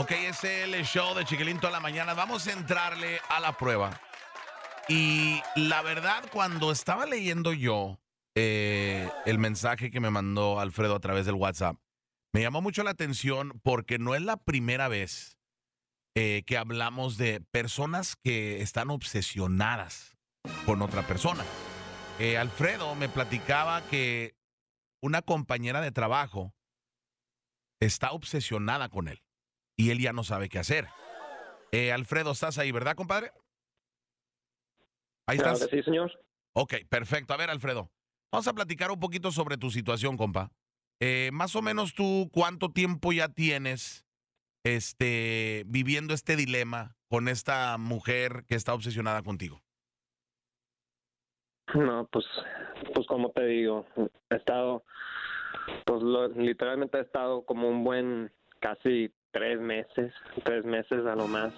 Ok, es el show de Chiquilín toda la mañana. Vamos a entrarle a la prueba. Y la verdad, cuando estaba leyendo yo eh, el mensaje que me mandó Alfredo a través del WhatsApp, me llamó mucho la atención porque no es la primera vez eh, que hablamos de personas que están obsesionadas con otra persona. Eh, Alfredo me platicaba que una compañera de trabajo está obsesionada con él y él ya no sabe qué hacer. Eh, Alfredo, estás ahí, ¿verdad, compadre? Ahí Claro estás. que sí, señor. Ok, perfecto. A ver, Alfredo, vamos a platicar un poquito sobre tu situación, compa. Eh, más o menos tú, ¿cuánto tiempo ya tienes este, viviendo este dilema con esta mujer que está obsesionada contigo? No, pues, pues como te digo, he estado, pues lo- literalmente he estado como un buen casi tres meses, tres meses a lo más.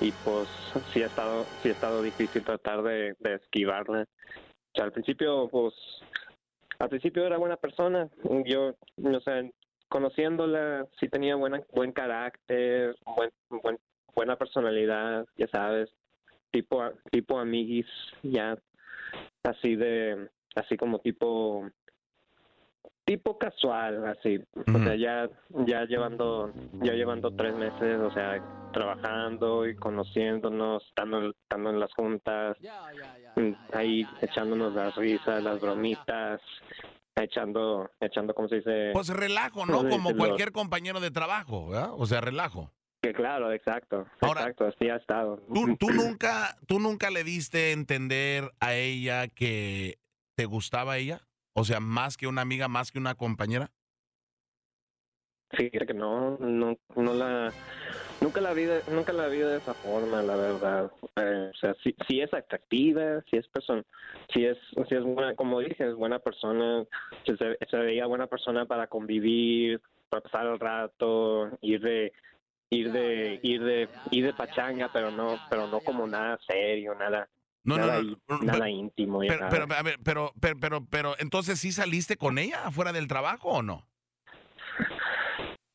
Y pues sí ha estado, sí ha estado difícil tratar de, de esquivarla. O sea, al principio, pues, al principio era buena persona. Yo, o sea, conociéndola, sí tenía buena, buen carácter, buen, buen, buena personalidad, ya sabes, tipo, tipo amiguis, ya así de así como tipo tipo casual así o sea ya ya llevando ya llevando tres meses o sea trabajando y conociéndonos estando estando en las juntas ahí echándonos las risas las bromitas echando echando cómo se dice Pues relajo, ¿no? Sí, Como cualquier compañero de trabajo, ¿verdad? O sea, relajo. que claro exacto Ahora, exacto así ha estado ¿Tú, tú nunca, ¿Tú nunca le diste a entender a ella que te gustaba ella? O sea, más que una amiga, más que una compañera. Fíjate que no, no, la, nunca la vi, de, nunca la vi de esa forma, la verdad. Eh, o sea, sí, sí es atractiva, sí es persona, sí es, sí es buena, como dije, es buena persona, se, se veía buena persona para convivir, para pasar el rato, ir de, ir de, ir de, ir de pachanga, pero no, pero no como nada serio, nada, No, no, nada, no. no, nada pero, íntimo. ya pero, a ver, pero, pero, pero, pero, entonces sí saliste con ella afuera del trabajo o no?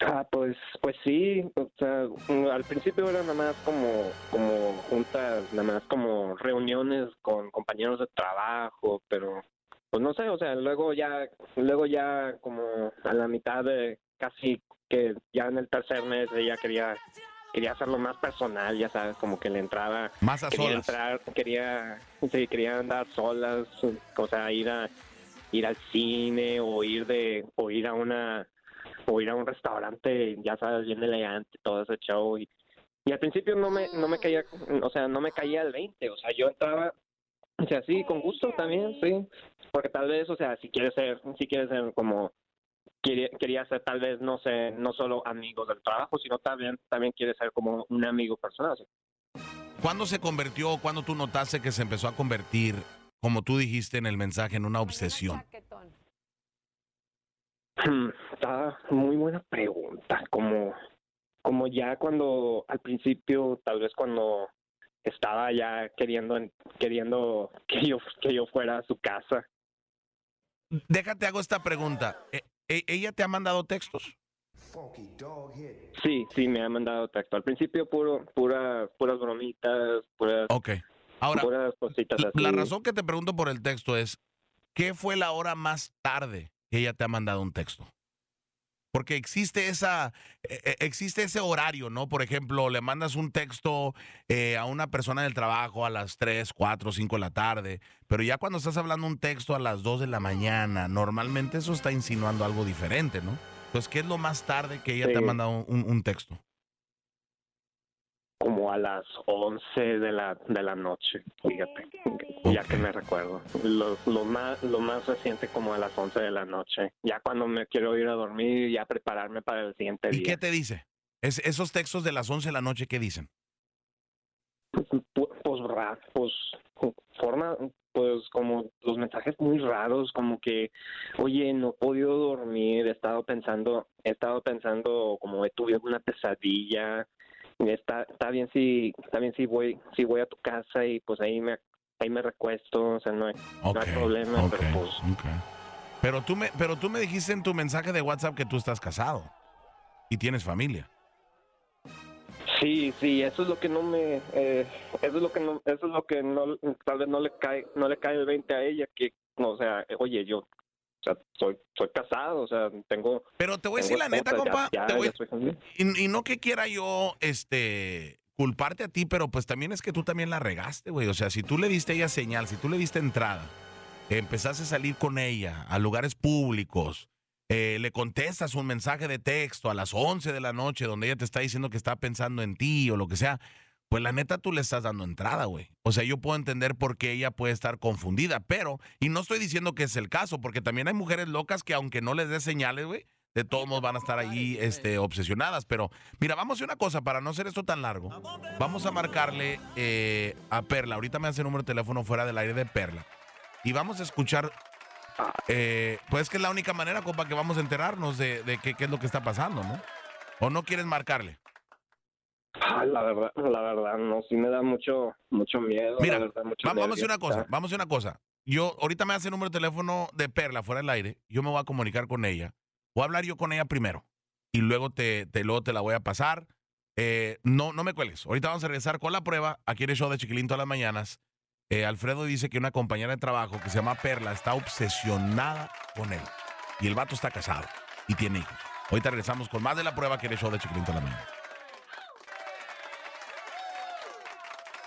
Ah, pues, pues sí, o sea, al principio era nada más como, como juntas, nada más como reuniones con compañeros de trabajo, pero, pues no sé, o sea, luego ya, luego ya como a la mitad de casi que ya en el tercer mes ella quería, quería hacerlo más personal, ya sabes, como que le entraba, Más a quería solas. entrar, quería, sí, quería andar solas, o sea, ir a, ir al cine o ir de, o ir a una o ir a un restaurante, ya sabes, bien elegante, todo ese show. Y, y al principio no me, no me caía, o sea, no me caía el 20, o sea, yo entraba, o sea, sí, con gusto también, sí, porque tal vez, o sea, si quieres ser, si quieres ser como, quería, quería ser tal vez, no sé, no solo amigos del trabajo, sino también, también quiere ser como un amigo personal. ¿Cuándo se convirtió o cuándo tú notaste que se empezó a convertir, como tú dijiste en el mensaje, en una obsesión? Está muy buena pregunta, como, como ya cuando al principio, tal vez cuando estaba ya queriendo, queriendo que yo, que yo fuera a su casa. Déjate, hago esta pregunta. ¿E- ¿Ella te ha mandado textos? Sí, sí, me ha mandado texto. Al principio puro, pura, puras bromitas, puras, Ok. Ahora, puras cositas así. la razón que te pregunto por el texto es, ¿qué fue la hora más tarde que ella te ha mandado un texto? Porque existe esa, eh, eh, existe ese horario, ¿no? Por ejemplo, le mandas un texto eh, a una persona del trabajo a las 3, 4, 5 de la tarde, pero ya cuando estás hablando un texto a las 2 de la mañana, normalmente eso está insinuando algo diferente, ¿no? Entonces, ¿qué es lo más tarde que ella te ha mandado un, un texto? Como a las 11 de la, de la noche, fíjate, ya que me recuerdo. Lo, lo, más, lo más reciente como a las 11 de la noche, ya cuando me quiero ir a dormir, ya prepararme para el siguiente ¿Y día. qué te dice? Es- esos textos de las 11 de la noche, ¿qué dicen? Pu- Pues, pues, forma, pues como los mensajes muy raros, como que, oye, no he podido dormir, he estado pensando, he estado pensando como he tuve una pesadilla, está, está bien si, está bien si voy, si voy a tu casa y pues ahí me, ahí me recuesto, o sea, no hay, no hay problema, pero pues. Pero tú, me, pero tú me dijiste en tu mensaje de WhatsApp que tú estás casado y tienes familia. Sí, sí, eso es lo que no me, eh, eso es lo que no, eso es lo que no, tal vez no le cae, no le cae el 20 a ella, que, o sea, oye, yo, sea, soy, soy casado, o sea, tengo. Pero te voy a decir la neta, compa, y, y, no que quiera yo, este, culparte a ti, pero pues también es que tú también la regaste, güey, o sea, si tú le diste a ella señal, si tú le diste entrada, empezaste a salir con ella a lugares públicos eh, le contestas un mensaje de texto a las 11 de la noche donde ella te está diciendo que está pensando en ti o lo que sea, pues la neta tú le estás dando entrada, güey. O sea, yo puedo entender por qué ella puede estar confundida, pero, y no estoy diciendo que es el caso, porque también hay mujeres locas que aunque no les dé señales, güey, de todos modos van a estar ahí este, obsesionadas. Pero mira, vamos a hacer una cosa, para no hacer esto tan largo, vamos a marcarle eh, a Perla. Ahorita me hace el número de teléfono fuera del aire de Perla. Y vamos a escuchar eh, pues que es la única manera, compa, que vamos a enterarnos de, qué, es lo que está pasando, ¿no? ¿O no quieres marcarle? La verdad, la verdad, no, sí me da mucho, mucho miedo. Mira, vamos, a hacer una cosa, vamos a hacer una cosa. Yo, ahorita me hace el número de teléfono de Perla fuera del aire, yo me voy a comunicar con ella. Voy a hablar yo con ella primero y luego te, te, luego te la voy a pasar. Eh, no, no me cuelgues. Ahorita vamos a regresar con la prueba aquí en el show de Chiquilín todas las mañanas. Eh, Alfredo dice que una compañera de trabajo que se llama Perla está obsesionada con él. Y el vato está casado y tiene hijos. Ahorita regresamos con más de la prueba que el show de Chiquilín la mañana.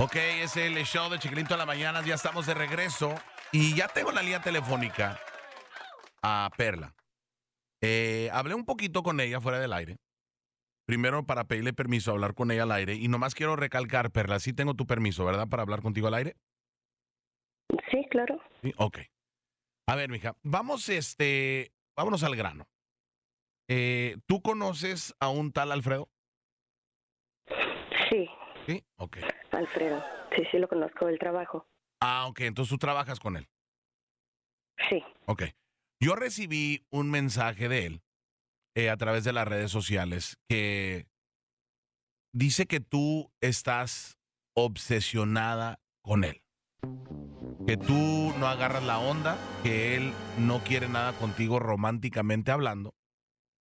Ok, es el show de Chiquilín a la mañana. Ya estamos de regreso. Y ya tengo la línea telefónica a Perla. Eh, hablé un poquito con ella fuera del aire. Primero para pedirle permiso a hablar con ella al aire. Y nomás quiero recalcar, Perla, sí tengo tu permiso, ¿verdad? Para hablar contigo al aire. Sí, claro. Sí, ok. A ver, mija, vamos, este, vámonos al grano. Eh, ¿Tú conoces a un tal Alfredo? Sí. Sí, ok. Alfredo, sí, sí lo conozco del trabajo. Ah, ok, entonces tú trabajas con él. Sí. Ok. Yo recibí un mensaje de él eh, a través de las redes sociales que dice que tú estás obsesionada con él que tú no agarras la onda, que él no quiere nada contigo románticamente hablando.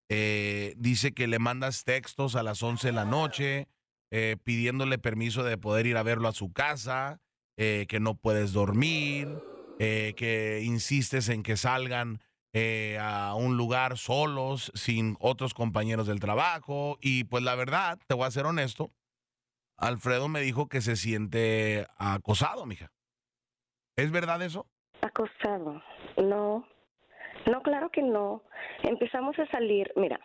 Eh, dice que le mandas textos a las 11 de la noche eh, pidiéndole permiso de poder ir a verlo a su casa, eh, que no puedes dormir, que insistes en que salgan a un lugar solos, sin otros compañeros del trabajo. Y pues la verdad, te voy a ser honesto, Alfredo me dijo que se siente acosado, mija. ¿Es verdad eso? Acosado. No. No, claro que no. Empezamos a salir, mira,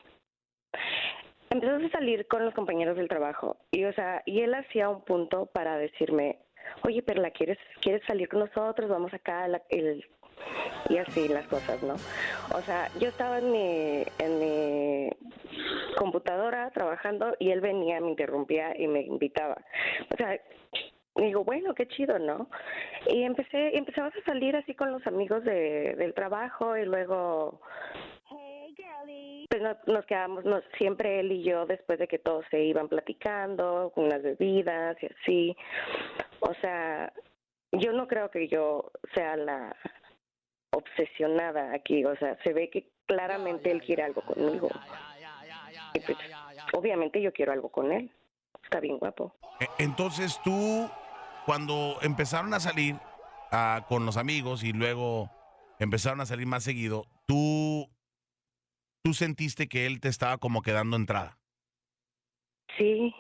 empezamos a salir con los compañeros del trabajo y, o sea, y él hacía un punto para decirme, oye, Perla, ¿quieres, quieres salir con nosotros? Vamos acá, el, y así las cosas, ¿no? O sea, yo estaba en mi, en mi computadora trabajando y él venía, me interrumpía y me invitaba. O sea, digo, bueno, qué chido, ¿no? Y empecé, empezamos a salir así con los amigos de, del trabajo y luego pues nos, quedamos, nos, siempre él y yo, después de que todos se iban platicando, con las bebidas y así. O sea, yo no creo que yo sea la obsesionada aquí, o sea, se ve que claramente él quiere algo conmigo. Pues, obviamente yo quiero algo con él. Está bien guapo. E, entonces tú cuando empezaron a salir ah, con los amigos y luego empezaron a salir más seguido, tú, tú sentiste que él te estaba como quedando entrada. Sí.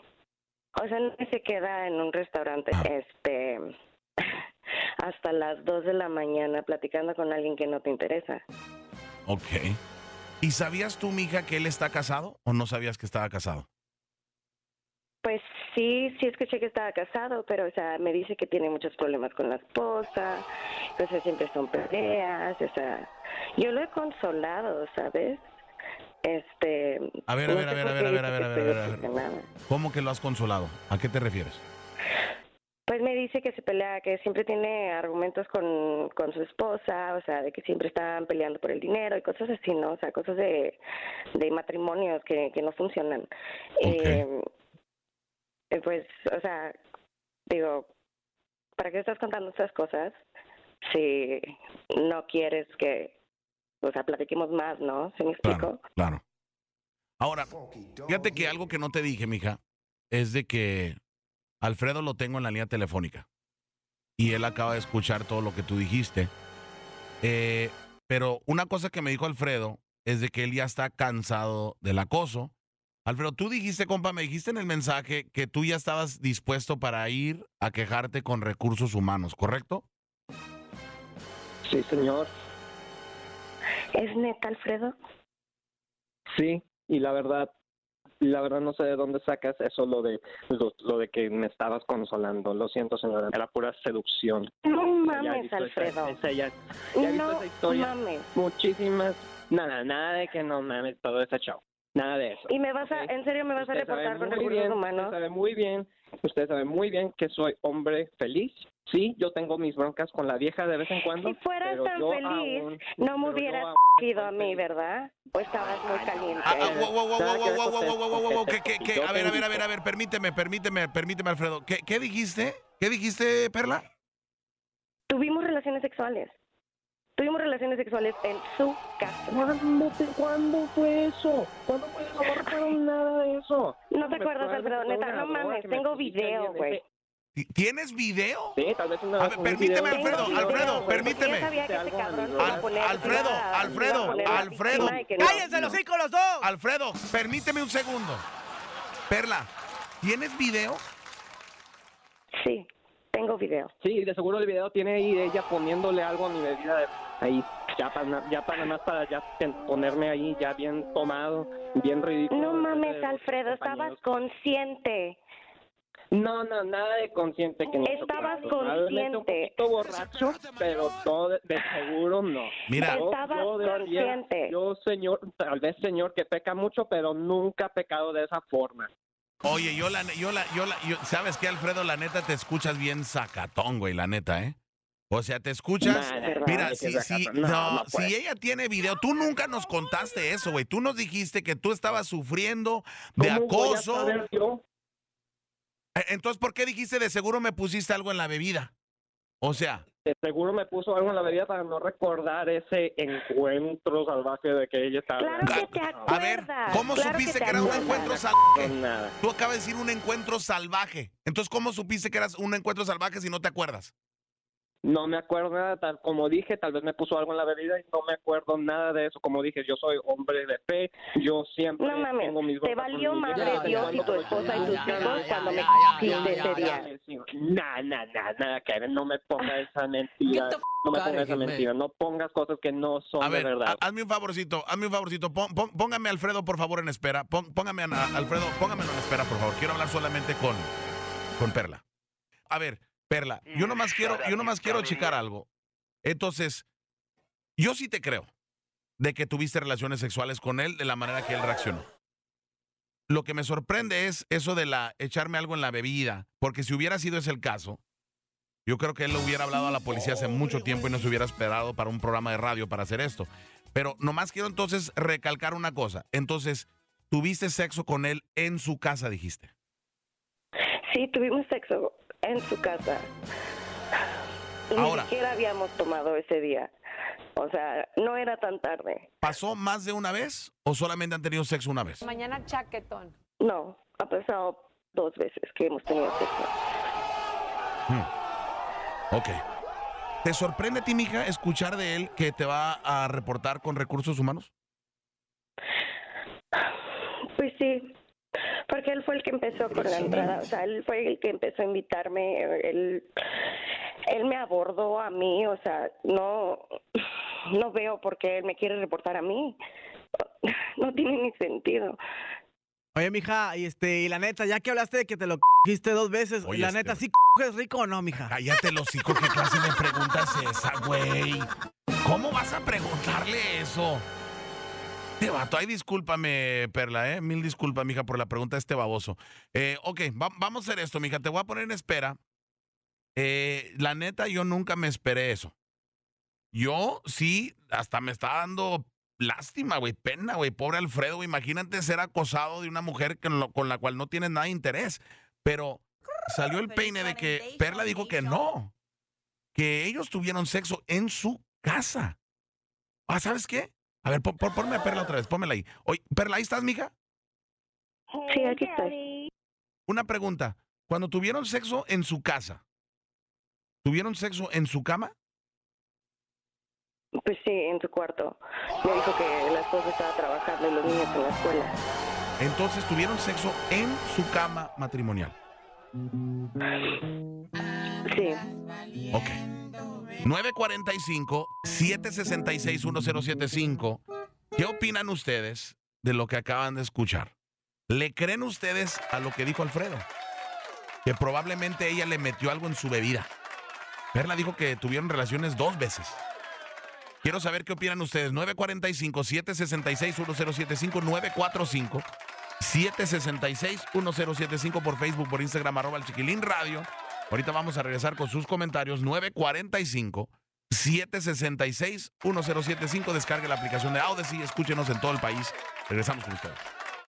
O sea, no se queda en un restaurante ah. este hasta las 2 de la mañana platicando con alguien que no te interesa. Ok. ¿Y sabías tú, mija, que él está casado o no sabías que estaba casado? Pues sí, sí escuché que estaba casado, pero o sea, me dice que tiene muchos problemas con la esposa, entonces siempre son peleas, o sea, yo lo he consolado, ¿sabes? Este. A ver, a ver, a ver, a ver, a ver, a ver, a ver, a ver. ¿Cómo que lo has consolado? ¿A qué te refieres? Pues me dice que se pelea, que siempre tiene argumentos con, con su esposa, o sea, de que siempre están peleando por el dinero y cosas así, ¿no? O sea, cosas de, de matrimonios que, que no funcionan. Eh, eh, pues, o sea, digo, ¿para qué estás contando estas cosas si no quieres que, o sea, platiquemos más, ¿no? ¿Se me explico? Claro, claro. Ahora, fíjate que algo que no te dije, mija, es de que Alfredo lo tengo en la línea telefónica y él acaba de escuchar todo lo que tú dijiste. Eh, pero una cosa que me dijo Alfredo es de que él ya está cansado del acoso. Alfredo, tú dijiste, compa, me dijiste en el mensaje que tú ya estabas dispuesto para ir a quejarte con recursos humanos, ¿correcto? Sí, señor. ¿Es neta, Alfredo? Sí, y la verdad, la verdad no sé de dónde sacas eso lo de lo, lo de que me estabas consolando. Lo siento, señora, era pura seducción. No mames, Alfredo. esa- ya- ya he visto No esa historia. mames. Muchísimas, nada, nada de que no mames todo ese show. Nada de eso. ¿Y me vas a, en serio me vas a reportar con recursos bien, humanos? Usted sabe muy bien, usted sabe muy bien que soy hombre feliz. Sí, yo tengo mis broncas con la vieja de vez en cuando. Si fueras pero tan yo feliz, aún- no me hubieras ido a mí. ¿verdad? ¿O estabas muy caliente? Wow, wow, wow, nada wow, que ver wow, con wow, eso, wow, wow, wow, wow, porque que- que- que- yo A ver, a ver, a ver, a ver, permíteme, permíteme, permíteme, Alfredo. ¿Qué, qué dijiste? ¿Qué dijiste, Perla? Tuvimos relaciones sexuales. Tuvimos relaciones sexuales en su casa. ¿Cuándo, te- ¿Cuándo fue eso? ¿Cuándo fue eso? No recuerdo nada de eso. ¿No te acuerdas, acuerdo Alfredo? Neta, no mames, tengo video, güey. ese- ¿Ti- ¿Tienes video? Sí, tal vez una, A ver, permíteme, video- Alfredo, video, Alfredo, permíteme. Yo sabía que ese Algo, cabrón amigo. se iba a poner- Al- se iba Alfredo, a- Alfredo, se iba a poner la Alfredo. ¡Cállense los hocico los dos! Alfredo, permíteme un segundo. Perla, ¿tienes video? Sí, tengo video. Sí, de seguro el video tiene ahí de ella poniéndole algo a mi bebida de- ahí, ya para, ya para nada más para ya ponerme ahí ya bien tomado, bien ridículo. No mames, Alfredo, estabas consciente. No, no, nada de consciente que no. Estabas Probablemente un consciente. poquito borracho, pero todo de, de seguro no. Mira. Yo- Estabas yo de verdad, consciente. Yo, señor, tal vez señor que peca mucho, pero nunca ha pecado de esa forma. Oye, yo la, yo la, yo la, yo- ¿sabes qué, Alfredo? La neta te escuchas bien sacatón, güey, la neta, ¿eh? O sea, te escuchas. Nah, ¿verdad? Mira, si, sacatón. si, No, no, no puede. si ella tiene video, tú nunca nos contaste eso, güey. Tú nos dijiste que tú estabas sufriendo de ¿Cómo voy a acoso. saber yo? Eh, Entonces, ¿por qué dijiste de seguro me pusiste algo en la bebida? O sea, De seguro me puso algo en la bebida para no recordar ese encuentro salvaje de que ella estaba. Claro que te a ver. ¿cómo claro supiste te que, era un encuentro salvaje? nada. Tú acabas de decir un encuentro salvaje. Entonces, ¿cómo supiste que eras un encuentro salvaje si no te acuerdas? No me acuerdo nada, tal como dije, tal vez me puso algo en la bebida y no me acuerdo nada de eso. Como dije, yo soy hombre de fe, yo siempre No mames, tengo mis te valió madre Dios y tu esposa y tus hijos cuando me quisiste ese día. nah, nah, nada, Karen, no me pongas esa mentira. No me pongas esa mentira, no pongas cosas que no son A ver, de verdad. ha- hazme un favorcito, hazme un favorcito. Pon- pon- póngame a Alfredo, por favor, en espera. Pon- póngame a a Alfredo, póngamelo en espera, por favor. Quiero hablar solamente con, con Perla. A ver, Perla, yo nomás quiero, yo nomás quiero checar algo. Entonces, yo sí te creo de que tuviste relaciones sexuales con él de la manera que él reaccionó. Lo que me sorprende es eso de la echarme algo en la bebida, porque si hubiera sido ese el caso, yo creo que él lo hubiera hablado a la policía hace mucho tiempo y no se hubiera esperado para un programa de radio para hacer esto. Pero nomás quiero entonces recalcar una cosa. Entonces, tuviste sexo con él en su casa, dijiste. Sí, tuvimos sexo en su casa. Ni Ahora. siquiera habíamos tomado ese día. O sea, no era tan tarde. ¿Pasó más de una vez o solamente han tenido sexo una vez? Mañana chaquetón. No, ha pasado dos veces que hemos tenido sexo. Ok. ¿Te sorprende a ti, mija, escuchar de él que te va a reportar con recursos humanos? Pues sí, porque él fue el que empezó con la entrada, o sea, él fue el que empezó a invitarme, él, él me abordó a mí, o sea, no, no veo por qué él me quiere reportar a mí, no tiene ni sentido. Oye, mija, y este, y la neta, ya que hablaste de que te lo cogiste dos veces, Oye, la este, neta. ¿sí coges rico o no, mija? Cállate, los hocico, ¿qué clase de pregunta es esa, güey? ¿Cómo vas a preguntarle eso? Te vato, ay, discúlpame, Perla, ¿eh? Mil disculpas, mija, por la pregunta de este baboso. Eh, ok, va- vamos a hacer esto, mija, te voy a poner en espera. Eh, la neta, yo nunca me esperé eso. Yo sí, hasta me está dando lástima, güey, pena, güey. Pobre Alfredo, güey. Imagínate ser acosado de una mujer con, lo- con la cual no tienes nada de interés. Pero salió el peine de que Perla dijo que no. Que ellos tuvieron sexo en su casa. Ah, ¿sabes qué? A ver, pon- pon- ponme a Perla otra vez, pónmela ahí. Oye, Perla, ¿ahí estás, mija? Sí, aquí estoy. una pregunta. Cuando tuvieron sexo en su casa, ¿tuvieron sexo en su cama? Pues sí, en su cuarto. Me dijo que la esposa estaba trabajando y los niños en la escuela. Entonces tuvieron sexo en su cama matrimonial. Sí. Ok. 945-766-1075. ¿Qué opinan ustedes de lo que acaban de escuchar? ¿Le creen ustedes a lo que dijo Alfredo? Que probablemente ella le metió algo en su bebida. Perla dijo que tuvieron relaciones dos veces. Quiero saber qué opinan ustedes. 945-766-1075, 945-766-1075 por Facebook, por Instagram, arroba el chiquilín radio. Ahorita vamos a regresar con sus comentarios. 945-766-1075. Descargue la aplicación de Audacy. Escúchenos en todo el país. Regresamos con ustedes.